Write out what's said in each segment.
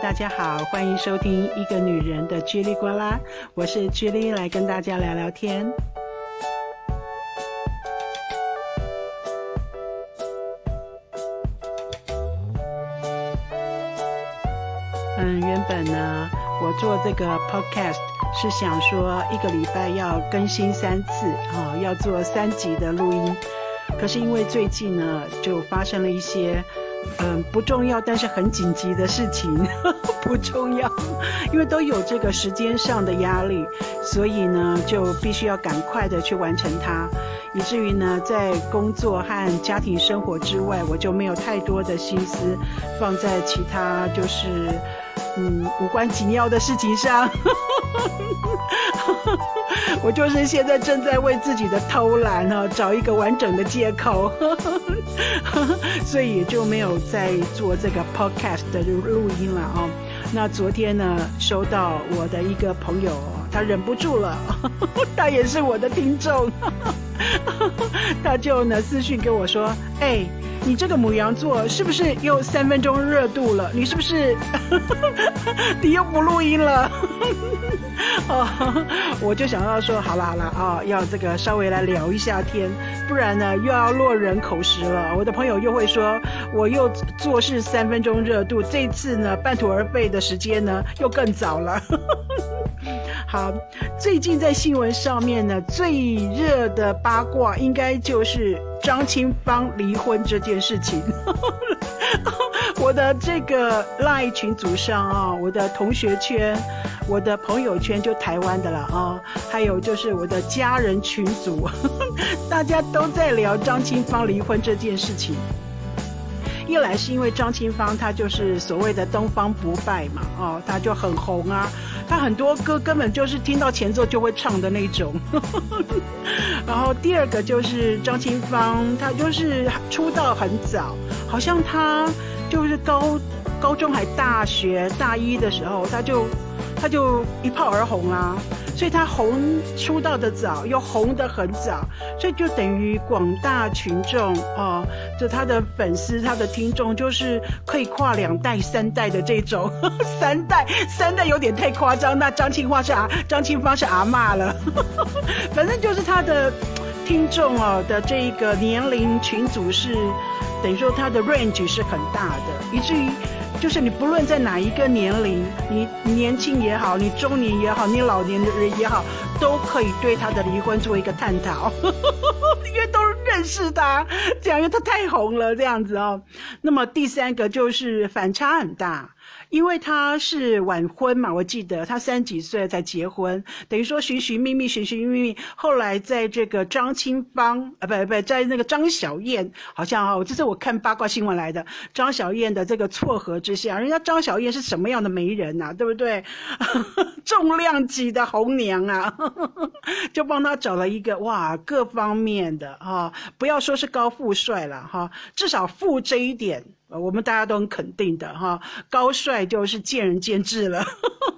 大家好，欢迎收听一个女人的叽里呱啦，我是叽里，来跟大家聊聊天。嗯，原本呢，我做这个 podcast 是想说一个礼拜要更新三次啊，要做三集的录音。可是因为最近呢，就发生了一些。嗯，不重要，但是很紧急的事情，不重要，因为都有这个时间上的压力，所以呢，就必须要赶快的去完成它，以至于呢，在工作和家庭生活之外，我就没有太多的心思放在其他就是嗯无关紧要的事情上。我就是现在正在为自己的偷懒哈找一个完整的借口，所以也就没有再做这个 podcast 的录音了啊。那昨天呢，收到我的一个朋友，他忍不住了，他也是我的听众，他就呢私讯跟我说，哎。你这个母羊座是不是又三分钟热度了？你是不是你又不录音了？我就想要说，好了好了啊，要这个稍微来聊一下天，不然呢又要落人口实了。我的朋友又会说我又做事三分钟热度，这次呢半途而废的时间呢又更早了。好，最近在新闻上面呢，最热的八卦应该就是张清芳离婚这件事情。我的这个赖群组上啊，我的同学圈、我的朋友圈就台湾的了啊，还有就是我的家人群组，大家都在聊张清芳离婚这件事情。一来是因为张清芳她就是所谓的东方不败嘛，哦，她就很红啊，她很多歌根本就是听到前奏就会唱的那种。然后第二个就是张清芳，她就是出道很早，好像她就是高高中还大学大一的时候，她就他就一炮而红啊。所以他红出道的早，又红得很早，所以就等于广大群众哦，就他的粉丝、他的听众，就是可以跨两代、三代的这种，三代三代有点太夸张。那张清芳是阿张清芳是阿妈了，反正就是他的听众哦的这个年龄群组是等于说他的 range 是很大的，以至于。就是你不论在哪一个年龄，你年轻也好，你中年也好，你老年的人也好，都可以对他的离婚做一个探讨，因为都认识他，这样因为他太红了这样子哦。那么第三个就是反差很大。因为他是晚婚嘛，我记得他三十几岁才结婚，等于说寻寻觅觅，寻寻觅觅，后来在这个张清芳啊，不不，在那个张小燕，好像啊，这是我看八卦新闻来的，张小燕的这个撮合之下，人家张小燕是什么样的媒人呐，对不对？重量级的红娘啊，就帮他找了一个哇，各方面的哈，不要说是高富帅了哈，至少富这一点。我们大家都很肯定的哈，高帅就是见仁见智了，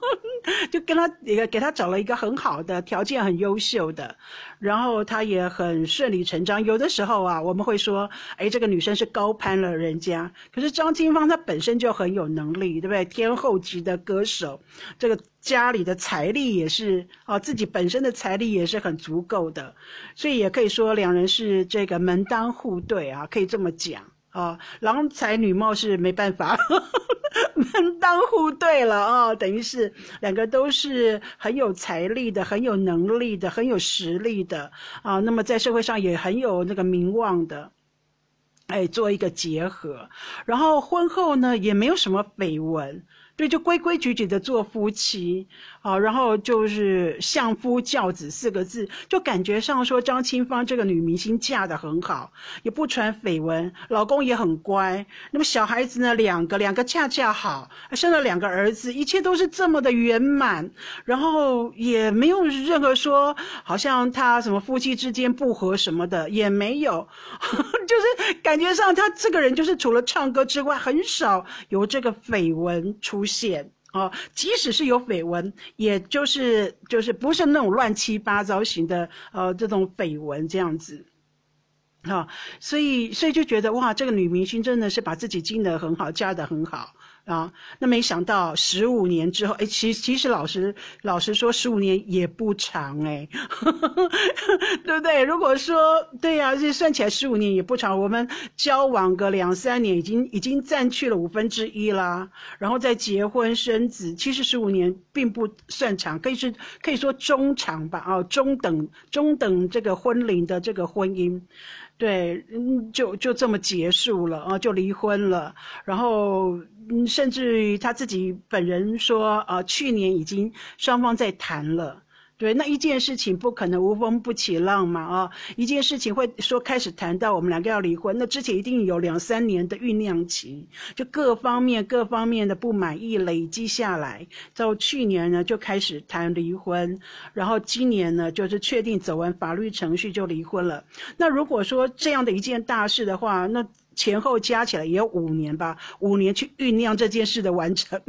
就跟他也给他找了一个很好的条件，很优秀的，然后他也很顺理成章。有的时候啊，我们会说，哎，这个女生是高攀了人家，可是张清芳她本身就很有能力，对不对？天后级的歌手，这个家里的财力也是啊，自己本身的财力也是很足够的，所以也可以说两人是这个门当户对啊，可以这么讲。啊，郎才女貌是没办法，门当户对了啊，等于是两个都是很有财力的、很有能力的、很有实力的啊。那么在社会上也很有那个名望的，哎，做一个结合，然后婚后呢也没有什么绯闻。对，就规规矩矩的做夫妻，啊，然后就是相夫教子四个字，就感觉上说张清芳这个女明星嫁得很好，也不传绯闻，老公也很乖，那么小孩子呢两个，两个恰恰好，生了两个儿子，一切都是这么的圆满，然后也没有任何说好像他什么夫妻之间不和什么的也没有，就是感觉上他这个人就是除了唱歌之外，很少有这个绯闻出。现哦，即使是有绯闻，也就是就是不是那种乱七八糟型的呃这种绯闻这样子。啊，所以所以就觉得哇，这个女明星真的是把自己经的很好，嫁的很好。啊，那没想到十五年之后，哎，其其实老实老实说，十五年也不长哎，对不对？如果说对呀，这算起来十五年也不长。我们交往个两三年，已经已经占去了五分之一啦，然后再结婚生子，其实十五年并不算长，可以是可以说中长吧，啊，中等中等这个婚龄的这个婚姻。对，嗯，就就这么结束了啊，就离婚了。然后，嗯，甚至于他自己本人说，啊，去年已经双方在谈了。对，那一件事情不可能无风不起浪嘛，啊，一件事情会说开始谈到我们两个要离婚，那之前一定有两三年的酝酿期，就各方面各方面的不满意累积下来，到去年呢就开始谈离婚，然后今年呢就是确定走完法律程序就离婚了。那如果说这样的一件大事的话，那前后加起来也有五年吧，五年去酝酿这件事的完成。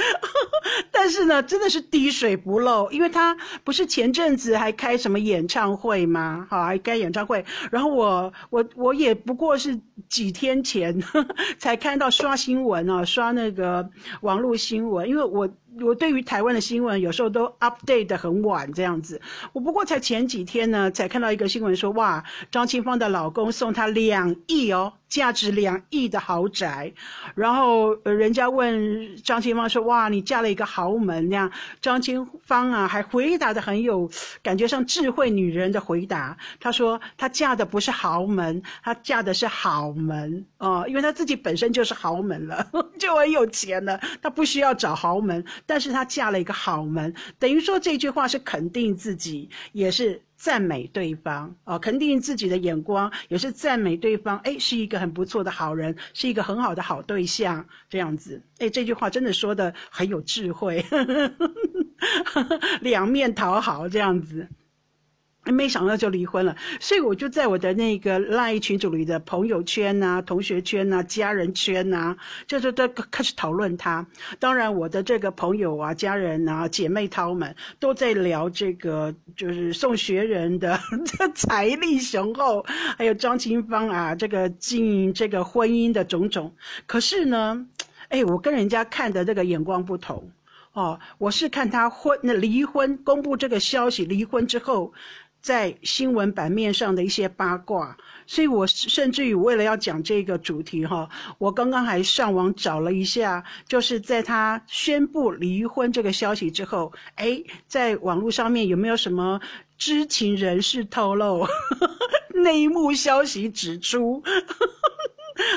但是呢，真的是滴水不漏，因为他不是前阵子还开什么演唱会吗？哈，还开演唱会，然后我我我也不过是几天前 才看到刷新闻啊，刷那个网络新闻，因为我。我对于台湾的新闻有时候都 update 的很晚这样子，我不过才前几天呢才看到一个新闻说，哇，张清芳的老公送她两亿哦，价值两亿的豪宅，然后人家问张清芳说，哇，你嫁了一个豪门那样，张清芳啊还回答的很有感觉像智慧女人的回答，她说她嫁的不是豪门，她嫁的是好门。哦，因为她自己本身就是豪门了，就很有钱了，她不需要找豪门。但是她嫁了一个好门，等于说这句话是肯定自己，也是赞美对方啊，肯定自己的眼光，也是赞美对方。哎，是一个很不错的好人，是一个很好的好对象，这样子。哎，这句话真的说的很有智慧，两面讨好这样子。没想到就离婚了，所以我就在我的那个赖群组里的朋友圈呐、同学圈呐、家人圈呐，就是都开始讨论他。当然，我的这个朋友啊、家人啊、姐妹淘们都在聊这个，就是宋学仁的财力雄厚，还有张清芳啊这个经营这个婚姻的种种。可是呢，哎，我跟人家看的这个眼光不同哦，我是看他婚那离婚公布这个消息，离婚之后。在新闻版面上的一些八卦，所以我甚至于为了要讲这个主题哈，我刚刚还上网找了一下，就是在他宣布离婚这个消息之后，哎，在网络上面有没有什么知情人士透露？内幕消息指出？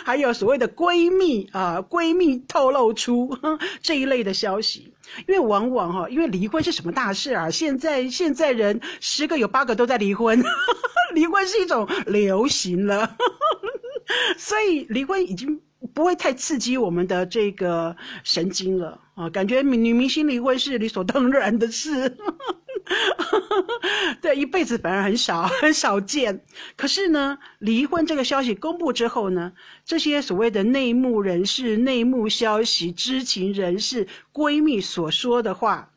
还有所谓的闺蜜啊，闺蜜透露出 这一类的消息，因为往往哈，因为离婚是什么大事啊？现在现在人十个有八个都在离婚，离婚是一种流行了，所以离婚已经不会太刺激我们的这个神经了啊，感觉女明星离婚是理所当然的事。对，一辈子反而很少，很少见。可是呢，离婚这个消息公布之后呢，这些所谓的内幕人士、内幕消息、知情人士、闺蜜所说的话，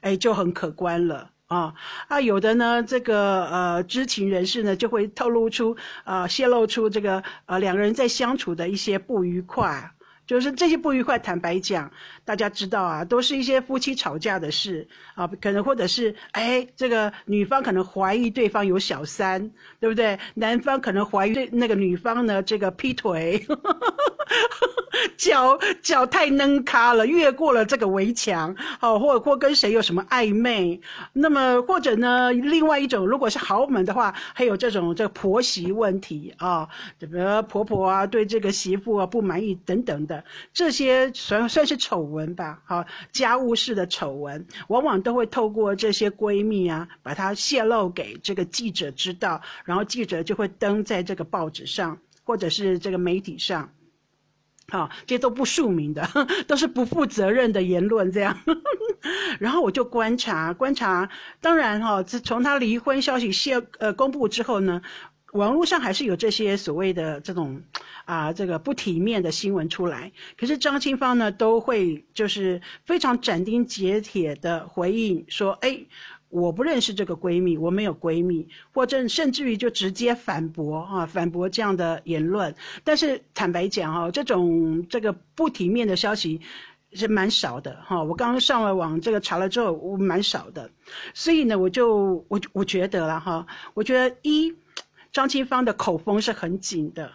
哎，就很可观了啊啊！有的呢，这个呃知情人士呢，就会透露出啊，泄露出这个呃两个人在相处的一些不愉快。就是这些不愉快，坦白讲，大家知道啊，都是一些夫妻吵架的事啊，可能或者是哎，这个女方可能怀疑对方有小三，对不对？男方可能怀疑对那个女方呢，这个劈腿，脚脚太嫩咖了，越过了这个围墙，哦，或或跟谁有什么暧昧，那么或者呢，另外一种，如果是豪门的话，还有这种这个婆媳问题啊，这个婆婆啊对这个媳妇啊不满意等等的。这些算算是丑闻吧，好，家务事的丑闻，往往都会透过这些闺蜜啊，把它泄露给这个记者知道，然后记者就会登在这个报纸上，或者是这个媒体上，好，这都不署名的，都是不负责任的言论，这样。然后我就观察观察，当然哈，自从他离婚消息泄呃公布之后呢。网络上还是有这些所谓的这种啊，这个不体面的新闻出来。可是张清芳呢，都会就是非常斩钉截铁的回应说：“哎，我不认识这个闺蜜，我没有闺蜜，或者甚至于就直接反驳啊，反驳这样的言论。但是坦白讲哈，这种这个不体面的消息是蛮少的哈。我刚刚上了网这个查了之后，我蛮少的，所以呢，我就我我觉得了哈，我觉得一张清芳的口风是很紧的，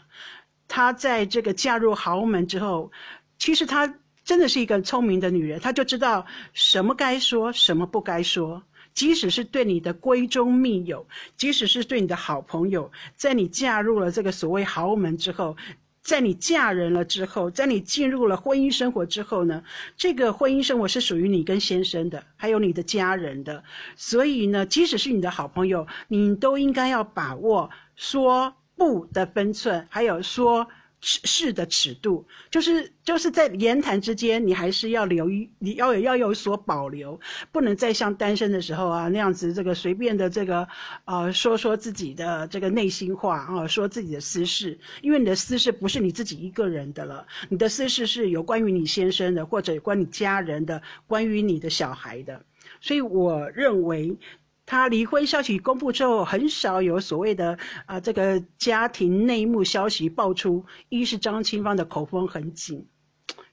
她在这个嫁入豪门之后，其实她。真的是一个聪明的女人，她就知道什么该说，什么不该说。即使是对你的闺中密友，即使是对你的好朋友，在你嫁入了这个所谓豪门之后，在你嫁人了之后，在你进入了婚姻生活之后呢，这个婚姻生活是属于你跟先生的，还有你的家人的。所以呢，即使是你的好朋友，你都应该要把握说不的分寸，还有说。是的尺度，就是就是在言谈之间，你还是要留意，你要有要有所保留，不能再像单身的时候啊那样子，这个随便的这个，呃，说说自己的这个内心话啊，说自己的私事，因为你的私事不是你自己一个人的了，你的私事是有关于你先生的，或者有关你家人的，关于你的小孩的，所以我认为。他离婚消息公布之后，很少有所谓的啊这个家庭内幕消息爆出。一是张清芳的口风很紧，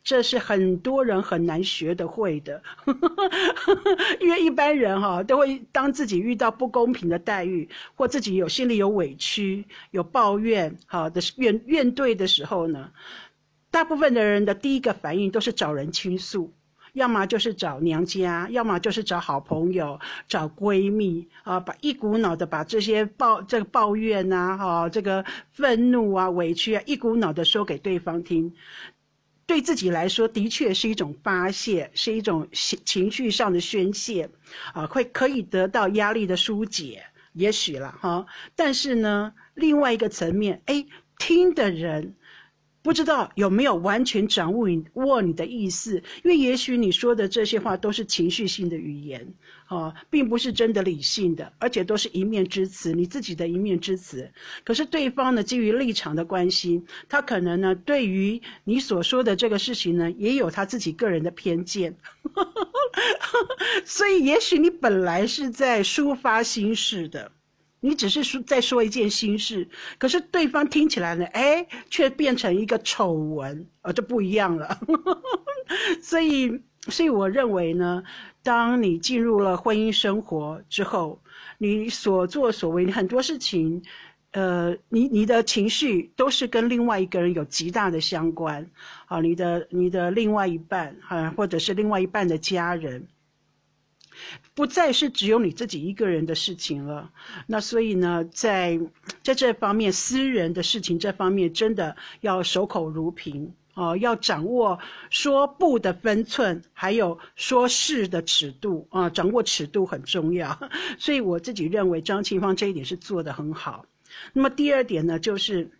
这是很多人很难学得会的，因为一般人哈都会当自己遇到不公平的待遇，或自己有心里有委屈、有抱怨好的怨怨怼的时候呢，大部分的人的第一个反应都是找人倾诉。要么就是找娘家，要么就是找好朋友、找闺蜜啊，把一股脑的把这些抱这个抱怨呐、哈这个愤怒啊、委屈啊，一股脑的说给对方听。对自己来说，的确是一种发泄，是一种情情绪上的宣泄，啊，会可以得到压力的疏解，也许了哈。但是呢，另外一个层面，哎，听的人。不知道有没有完全掌握你握你的意思，因为也许你说的这些话都是情绪性的语言，啊，并不是真的理性的，而且都是一面之词，你自己的一面之词。可是对方呢，基于立场的关系，他可能呢，对于你所说的这个事情呢，也有他自己个人的偏见，所以也许你本来是在抒发心事的。你只是说在说一件心事，可是对方听起来呢，哎，却变成一个丑闻，呃，就不一样了。所以，所以我认为呢，当你进入了婚姻生活之后，你所作所为很多事情，呃，你你的情绪都是跟另外一个人有极大的相关，啊，你的你的另外一半啊，或者是另外一半的家人。不再是只有你自己一个人的事情了，那所以呢，在在这方面私人的事情这方面，真的要守口如瓶啊，要掌握说不的分寸，还有说是的尺度啊，掌握尺度很重要。所以我自己认为张清芳这一点是做得很好。那么第二点呢，就是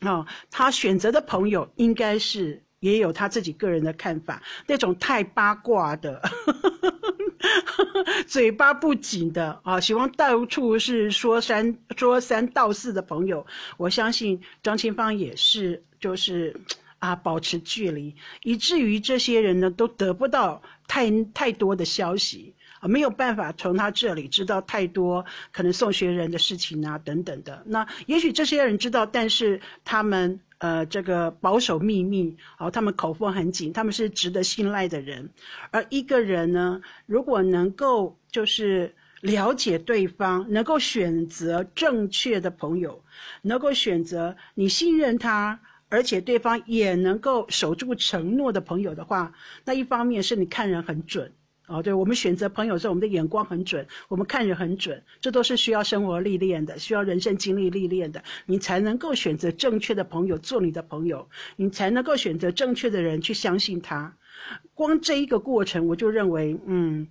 啊，他选择的朋友应该是也有他自己个人的看法，那种太八卦的。嘴巴不紧的啊，喜欢到处是说三说三道四的朋友，我相信张清芳也是，就是啊，保持距离，以至于这些人呢都得不到太太多的消息啊，没有办法从他这里知道太多可能送学人的事情啊等等的。那也许这些人知道，但是他们。呃，这个保守秘密，哦，他们口风很紧，他们是值得信赖的人。而一个人呢，如果能够就是了解对方，能够选择正确的朋友，能够选择你信任他，而且对方也能够守住承诺的朋友的话，那一方面是你看人很准。哦，对，我们选择朋友时候，我们的眼光很准，我们看人很准，这都是需要生活历练的，需要人生经历历练的，你才能够选择正确的朋友做你的朋友，你才能够选择正确的人去相信他。光这一个过程，我就认为，嗯，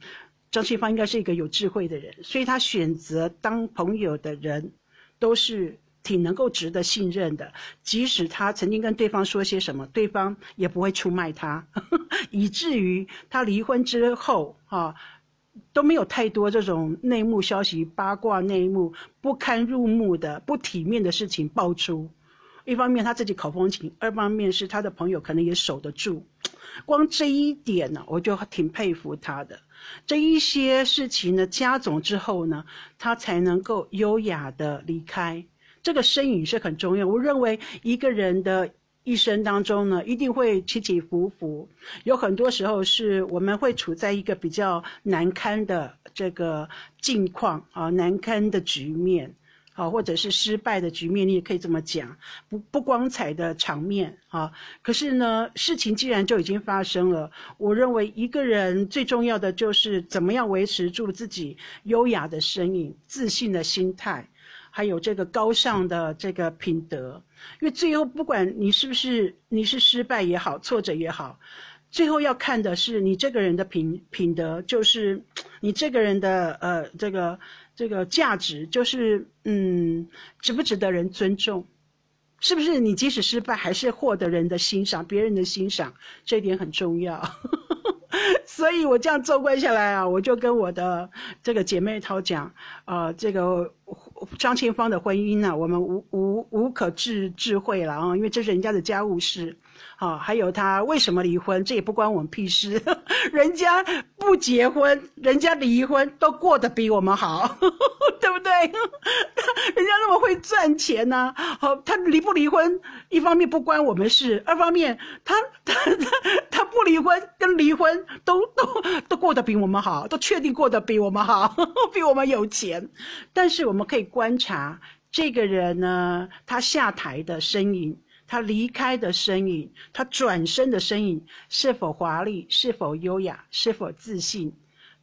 张清芳应该是一个有智慧的人，所以他选择当朋友的人，都是。挺能够值得信任的，即使他曾经跟对方说些什么，对方也不会出卖他，以至于他离婚之后，哈，都没有太多这种内幕消息、八卦内幕、不堪入目的、不体面的事情爆出。一方面他自己口风紧，二方面是他的朋友可能也守得住。光这一点呢，我就挺佩服他的。这一些事情呢加总之后呢，他才能够优雅的离开。这个身影是很重要。我认为一个人的一生当中呢，一定会起起伏伏，有很多时候是我们会处在一个比较难堪的这个境况啊，难堪的局面啊，或者是失败的局面，你也可以这么讲，不不光彩的场面啊。可是呢，事情既然就已经发生了，我认为一个人最重要的就是怎么样维持住自己优雅的身影、自信的心态。还有这个高尚的这个品德，因为最后不管你是不是你是失败也好，挫折也好，最后要看的是你这个人的品品德，就是你这个人的呃这个这个价值，就是嗯值不值得人尊重，是不是你即使失败还是获得人的欣赏，别人的欣赏，这一点很重要。所以我这样纵观下来啊，我就跟我的这个姐妹涛讲，呃，这个张清芳的婚姻呢，我们无无无可智智慧了啊，因为这是人家的家务事。啊，还有他为什么离婚，这也不关我们屁事。人家不结婚，人家离婚都过得比我们好，对不对？人家那么会赚钱呢。好，他离不离婚，一方面不关我们事，二方面他他他他不离婚跟离婚都都都过得比我们好，都确定过得比我们好，比我们有钱。但是我们可以观察这个人呢，他下台的身影。他离开的身影，他转身的身影是否华丽，是否优雅，是否自信，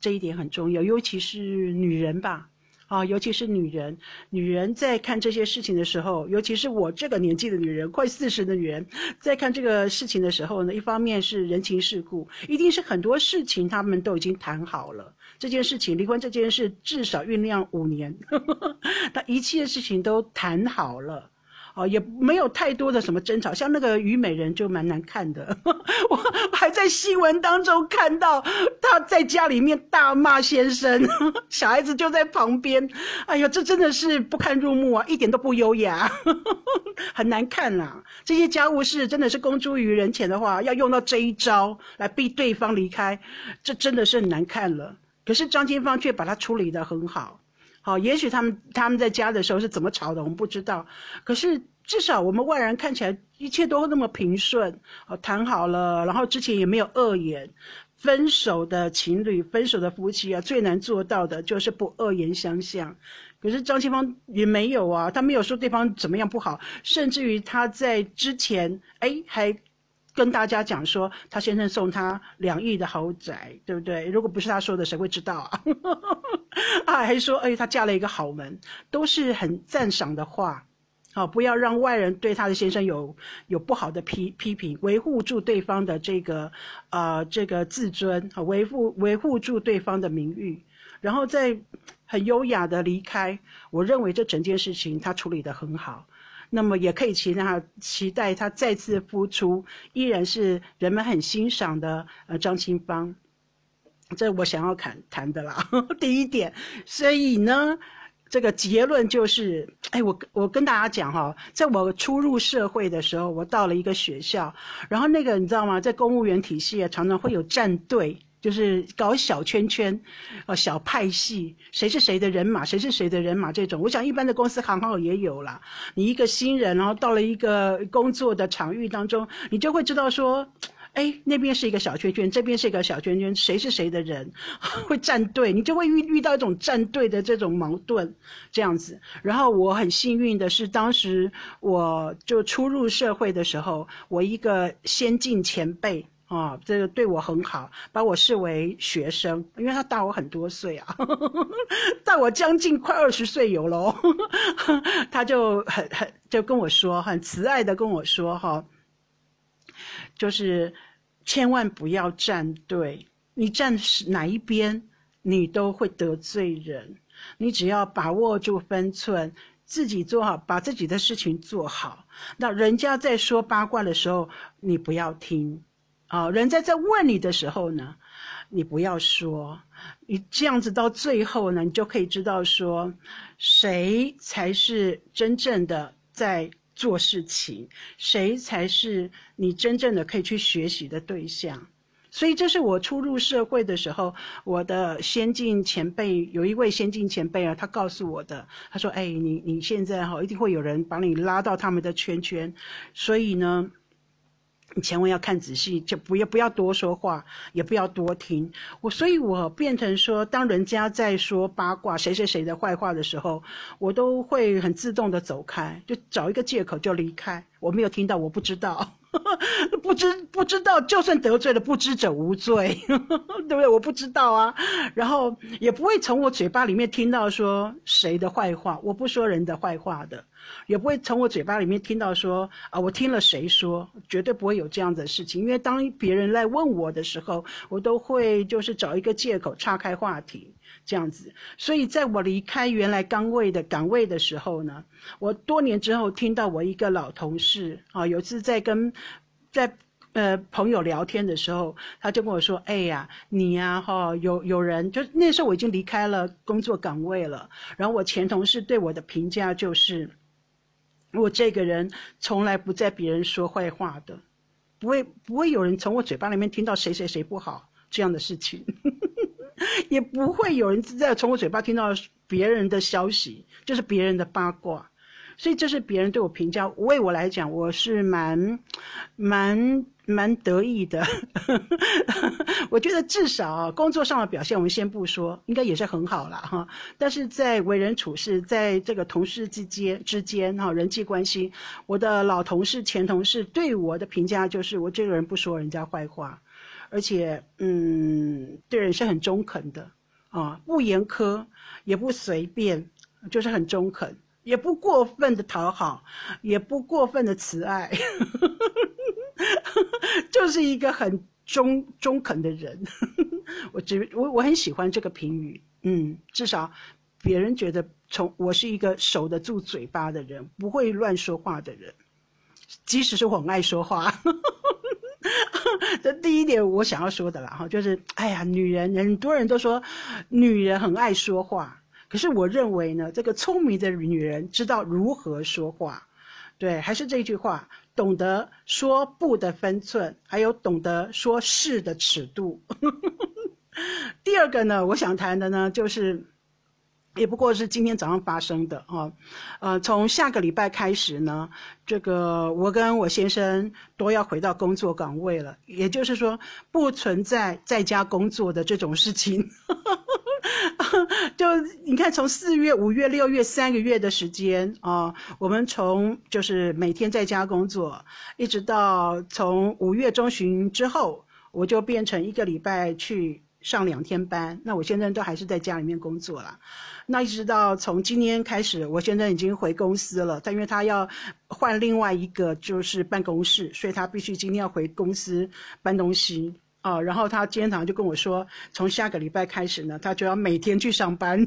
这一点很重要。尤其是女人吧，啊，尤其是女人，女人在看这些事情的时候，尤其是我这个年纪的女人，快四十的女人，在看这个事情的时候呢，一方面是人情世故，一定是很多事情他们都已经谈好了。这件事情，离婚这件事至少酝酿五年，他一切事情都谈好了。哦，也没有太多的什么争吵，像那个虞美人就蛮难看的。我还在新闻当中看到她在家里面大骂先生，小孩子就在旁边。哎呀，这真的是不堪入目啊，一点都不优雅，很难看呐。这些家务事真的是公诸于人前的话，要用到这一招来逼对方离开，这真的是很难看了。可是张金芳却把它处理得很好。好，也许他们他们在家的时候是怎么吵的，我们不知道。可是至少我们外人看起来一切都那么平顺，哦，谈好了，然后之前也没有恶言。分手的情侣，分手的夫妻啊，最难做到的就是不恶言相向。可是张清芳也没有啊，他没有说对方怎么样不好，甚至于他在之前，哎，还。跟大家讲说，他先生送他两亿的豪宅，对不对？如果不是他说的，谁会知道啊？啊，还说，哎，他嫁了一个好门，都是很赞赏的话。好，不要让外人对他的先生有有不好的批批评，维护住对方的这个啊这个自尊，维护维护住对方的名誉，然后再很优雅的离开。我认为这整件事情他处理得很好。那么也可以期待他期待他再次复出，依然是人们很欣赏的呃张清芳，这我想要谈谈的啦。第一点，所以呢，这个结论就是，哎，我我跟大家讲哈，在我初入社会的时候，我到了一个学校，然后那个你知道吗，在公务员体系啊，常常会有战队。就是搞小圈圈，呃，小派系，谁是谁的人马，谁是谁的人马这种，我想一般的公司行号也有啦。你一个新人，然后到了一个工作的场域当中，你就会知道说，哎，那边是一个小圈圈，这边是一个小圈圈，谁是谁的人，会站队，你就会遇遇到一种站队的这种矛盾，这样子。然后我很幸运的是，当时我就初入社会的时候，我一个先进前辈。啊，这个对我很好，把我视为学生，因为他大我很多岁啊，大我将近快二十岁有喽，他就很很就跟我说，很慈爱的跟我说哈，就是千万不要站队，你站哪一边，你都会得罪人，你只要把握住分寸，自己做好，把自己的事情做好，那人家在说八卦的时候，你不要听。啊，人在在问你的时候呢，你不要说，你这样子到最后呢，你就可以知道说，谁才是真正的在做事情，谁才是你真正的可以去学习的对象。所以这是我初入社会的时候，我的先进前辈有一位先进前辈啊，他告诉我的，他说：“哎，你你现在哈，一定会有人把你拉到他们的圈圈，所以呢。”你千万要看仔细，就不要不要多说话，也不要多听。我所以，我变成说，当人家在说八卦谁谁谁的坏话的时候，我都会很自动的走开，就找一个借口就离开。我没有听到，我不知道。不知不知道，就算得罪了，不知者无罪，对不对？我不知道啊，然后也不会从我嘴巴里面听到说谁的坏话，我不说人的坏话的，也不会从我嘴巴里面听到说啊，我听了谁说，绝对不会有这样的事情。因为当别人来问我的时候，我都会就是找一个借口岔开话题。这样子，所以在我离开原来岗位的岗位的时候呢，我多年之后听到我一个老同事啊，有一次在跟在呃朋友聊天的时候，他就跟我说：“哎呀，你呀哈，有有人就那时候我已经离开了工作岗位了，然后我前同事对我的评价就是，我这个人从来不在别人说坏话的，不会不会有人从我嘴巴里面听到谁谁谁不好这样的事情。”也不会有人在从我嘴巴听到别人的消息，就是别人的八卦，所以这是别人对我评价。为我来讲，我是蛮、蛮、蛮得意的。我觉得至少工作上的表现，我们先不说，应该也是很好了哈。但是在为人处事，在这个同事之间之间哈，人际关系，我的老同事、前同事对我的评价就是，我这个人不说人家坏话。而且，嗯，对人是很中肯的，啊，不严苛，也不随便，就是很中肯，也不过分的讨好，也不过分的慈爱，就是一个很中中肯的人。我只我我很喜欢这个评语，嗯，至少别人觉得从我是一个守得住嘴巴的人，不会乱说话的人，即使是我很爱说话。这 第一点我想要说的啦，哈，就是，哎呀，女人，很多人都说，女人很爱说话，可是我认为呢，这个聪明的女人知道如何说话，对，还是这句话，懂得说不的分寸，还有懂得说是的尺度。第二个呢，我想谈的呢，就是。也不过是今天早上发生的哈，呃，从下个礼拜开始呢，这个我跟我先生都要回到工作岗位了，也就是说不存在在家工作的这种事情。就你看，从四月、五月、六月三个月的时间啊，我们从就是每天在家工作，一直到从五月中旬之后，我就变成一个礼拜去上两天班。那我现在都还是在家里面工作了。那一直到从今天开始，我现在已经回公司了。但因为他要换另外一个就是办公室，所以他必须今天要回公司搬东西啊。然后他今天早上就跟我说，从下个礼拜开始呢，他就要每天去上班。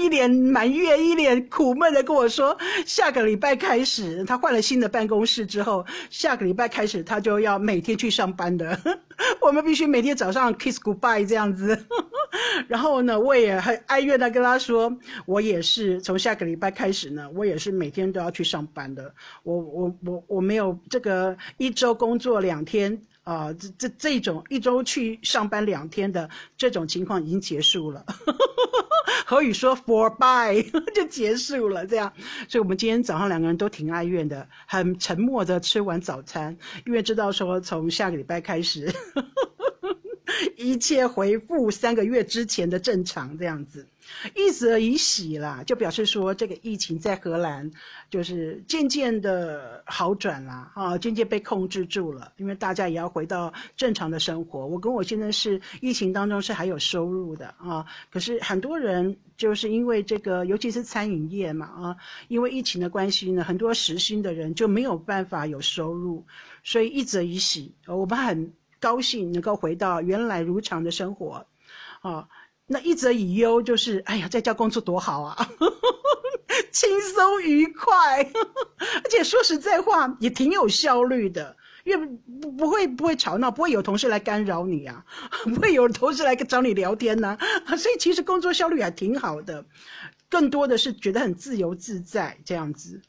一脸埋怨、一脸苦闷的跟我说，下个礼拜开始，他换了新的办公室之后，下个礼拜开始他就要每天去上班的。我们必须每天早上 kiss goodbye 这样子。然后呢，我也很哀怨的跟他说，我也是从下个礼拜开始呢，我也是每天都要去上班的。我我我我没有这个一周工作两天啊，这这这种一周去上班两天的这种情况已经结束了。何宇说 for bye 就结束了，这样。所以我们今天早上两个人都挺哀怨的，很沉默的吃完早餐，因为知道说从下个礼拜开始。一切回复三个月之前的正常，这样子，一则以喜啦，就表示说这个疫情在荷兰就是渐渐的好转啦，啊，渐渐被控制住了，因为大家也要回到正常的生活。我跟我现在是疫情当中是还有收入的啊，可是很多人就是因为这个，尤其是餐饮业嘛啊，因为疫情的关系呢，很多实薪的人就没有办法有收入，所以一则以喜，我们很。高兴能够回到原来如常的生活，啊，那一则以忧就是，哎呀，在家工作多好啊，轻松愉快，而且说实在话也挺有效率的，因为不不会不会吵闹，不会有同事来干扰你啊，不会有同事来找你聊天呐，所以其实工作效率还挺好的，更多的是觉得很自由自在这样子。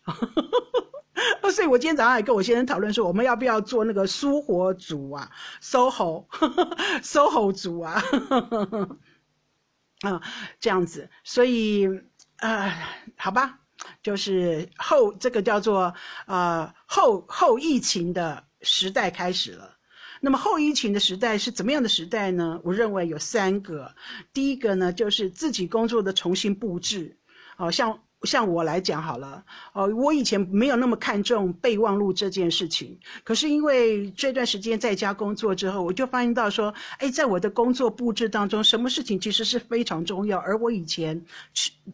所以我今天早上还跟我先生讨论说，我们要不要做那个苏活族啊，SOHO，SOHO 族 啊，啊，这样子，所以啊，好吧，就是后这个叫做呃后后疫情的时代开始了。那么后疫情的时代是怎么样的时代呢？我认为有三个，第一个呢就是自己工作的重新布置，好像。像我来讲好了，哦，我以前没有那么看重备忘录这件事情，可是因为这段时间在家工作之后，我就发现到说，哎，在我的工作布置当中，什么事情其实是非常重要，而我以前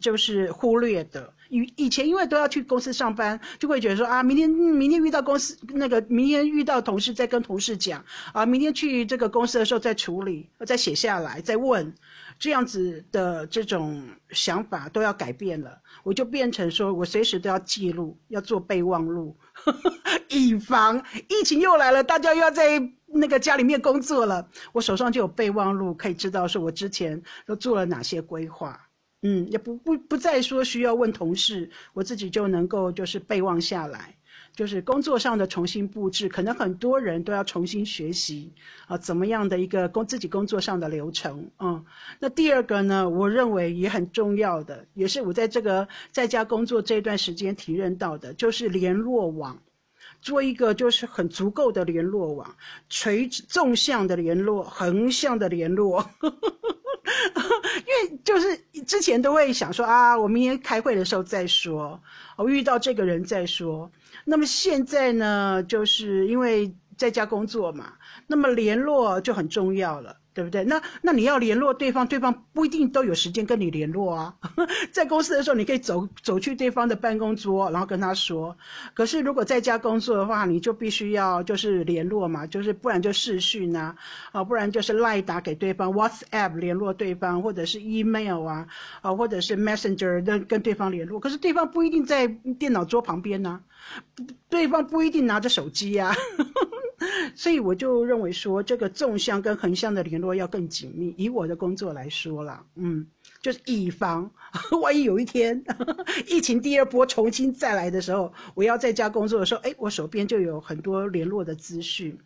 就是忽略的。以以前因为都要去公司上班，就会觉得说啊，明天明天遇到公司那个，明天遇到同事再跟同事讲，啊，明天去这个公司的时候再处理，再写下来，再问。这样子的这种想法都要改变了，我就变成说我随时都要记录，要做备忘录，以防疫情又来了，大家又要在那个家里面工作了，我手上就有备忘录，可以知道说我之前都做了哪些规划。嗯，也不不不再说需要问同事，我自己就能够就是备忘下来。就是工作上的重新布置，可能很多人都要重新学习啊，怎么样的一个工自己工作上的流程啊？那第二个呢，我认为也很重要的，也是我在这个在家工作这段时间体认到的，就是联络网，做一个就是很足够的联络网，垂直纵向的联络，横向的联络，因为就是之前都会想说啊，我明天开会的时候再说，我遇到这个人再说。那么现在呢，就是因为在家工作嘛，那么联络就很重要了。对不对？那那你要联络对方，对方不一定都有时间跟你联络啊。在公司的时候，你可以走走去对方的办公桌，然后跟他说。可是如果在家工作的话，你就必须要就是联络嘛，就是不然就视讯啊，啊，不然就是赖打给对方，WhatsApp 联络对方，或者是 email 啊，啊，或者是 Messenger 跟跟对方联络。可是对方不一定在电脑桌旁边呢，对方不一定拿着手机呀。所以我就认为说，这个纵向跟横向的联络要更紧密。以我的工作来说啦，嗯，就是以防万一有一天 疫情第二波重新再来的时候，我要在家工作的时候，哎，我手边就有很多联络的资讯。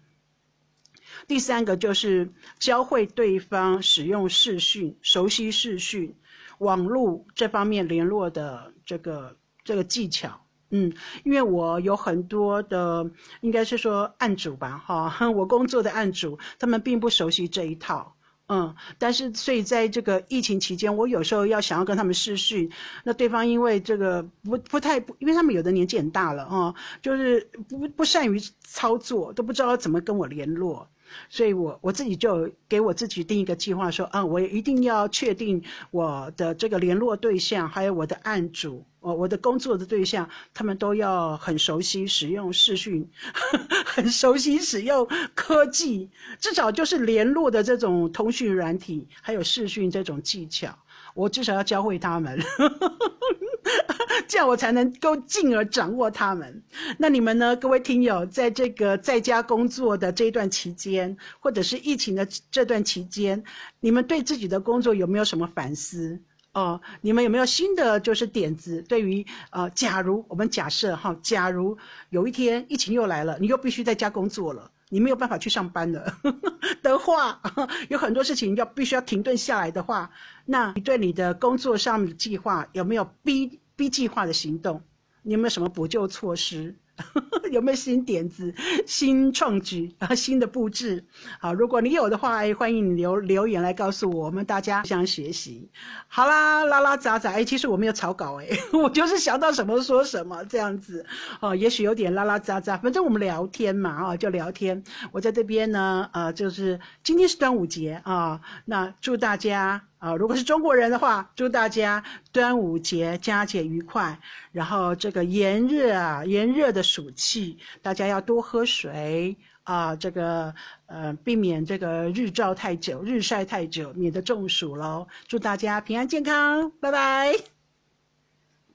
第三个就是教会对方使用视讯，熟悉视讯、网络这方面联络的这个这个技巧。嗯，因为我有很多的，应该是说案主吧，哈，我工作的案主，他们并不熟悉这一套，嗯，但是所以在这个疫情期间，我有时候要想要跟他们试训，那对方因为这个不不太，因为他们有的年纪很大了，哈，就是不不善于操作，都不知道怎么跟我联络。所以，我我自己就给我自己定一个计划，说啊，我一定要确定我的这个联络对象，还有我的案主，我我的工作的对象，他们都要很熟悉使用视讯，很熟悉使用科技，至少就是联络的这种通讯软体，还有视讯这种技巧，我至少要教会他们。这样我才能够进而掌握他们。那你们呢，各位听友，在这个在家工作的这一段期间，或者是疫情的这段期间，你们对自己的工作有没有什么反思？哦，你们有没有新的就是点子？对于呃，假如我们假设哈，假如有一天疫情又来了，你又必须在家工作了，你没有办法去上班了 的话，有很多事情要必须要停顿下来的话，那你对你的工作上的计划有没有 B B 计划的行动，你有没有什么补救措施？有没有新点子、新创举啊、新的布置？好，如果你有的话，哎，欢迎你留留言来告诉我，我们大家互相学习。好啦，拉拉杂杂，哎，其实我没有草稿，哎，我就是想到什么说什么这样子。哦，也许有点拉拉杂杂，反正我们聊天嘛，啊，就聊天。我在这边呢，呃，就是今天是端午节啊，那祝大家。啊，如果是中国人的话，祝大家端午节佳节愉快。然后这个炎热啊，炎热的暑气，大家要多喝水啊，这个呃，避免这个日照太久、日晒太久，免得中暑喽。祝大家平安健康，拜拜。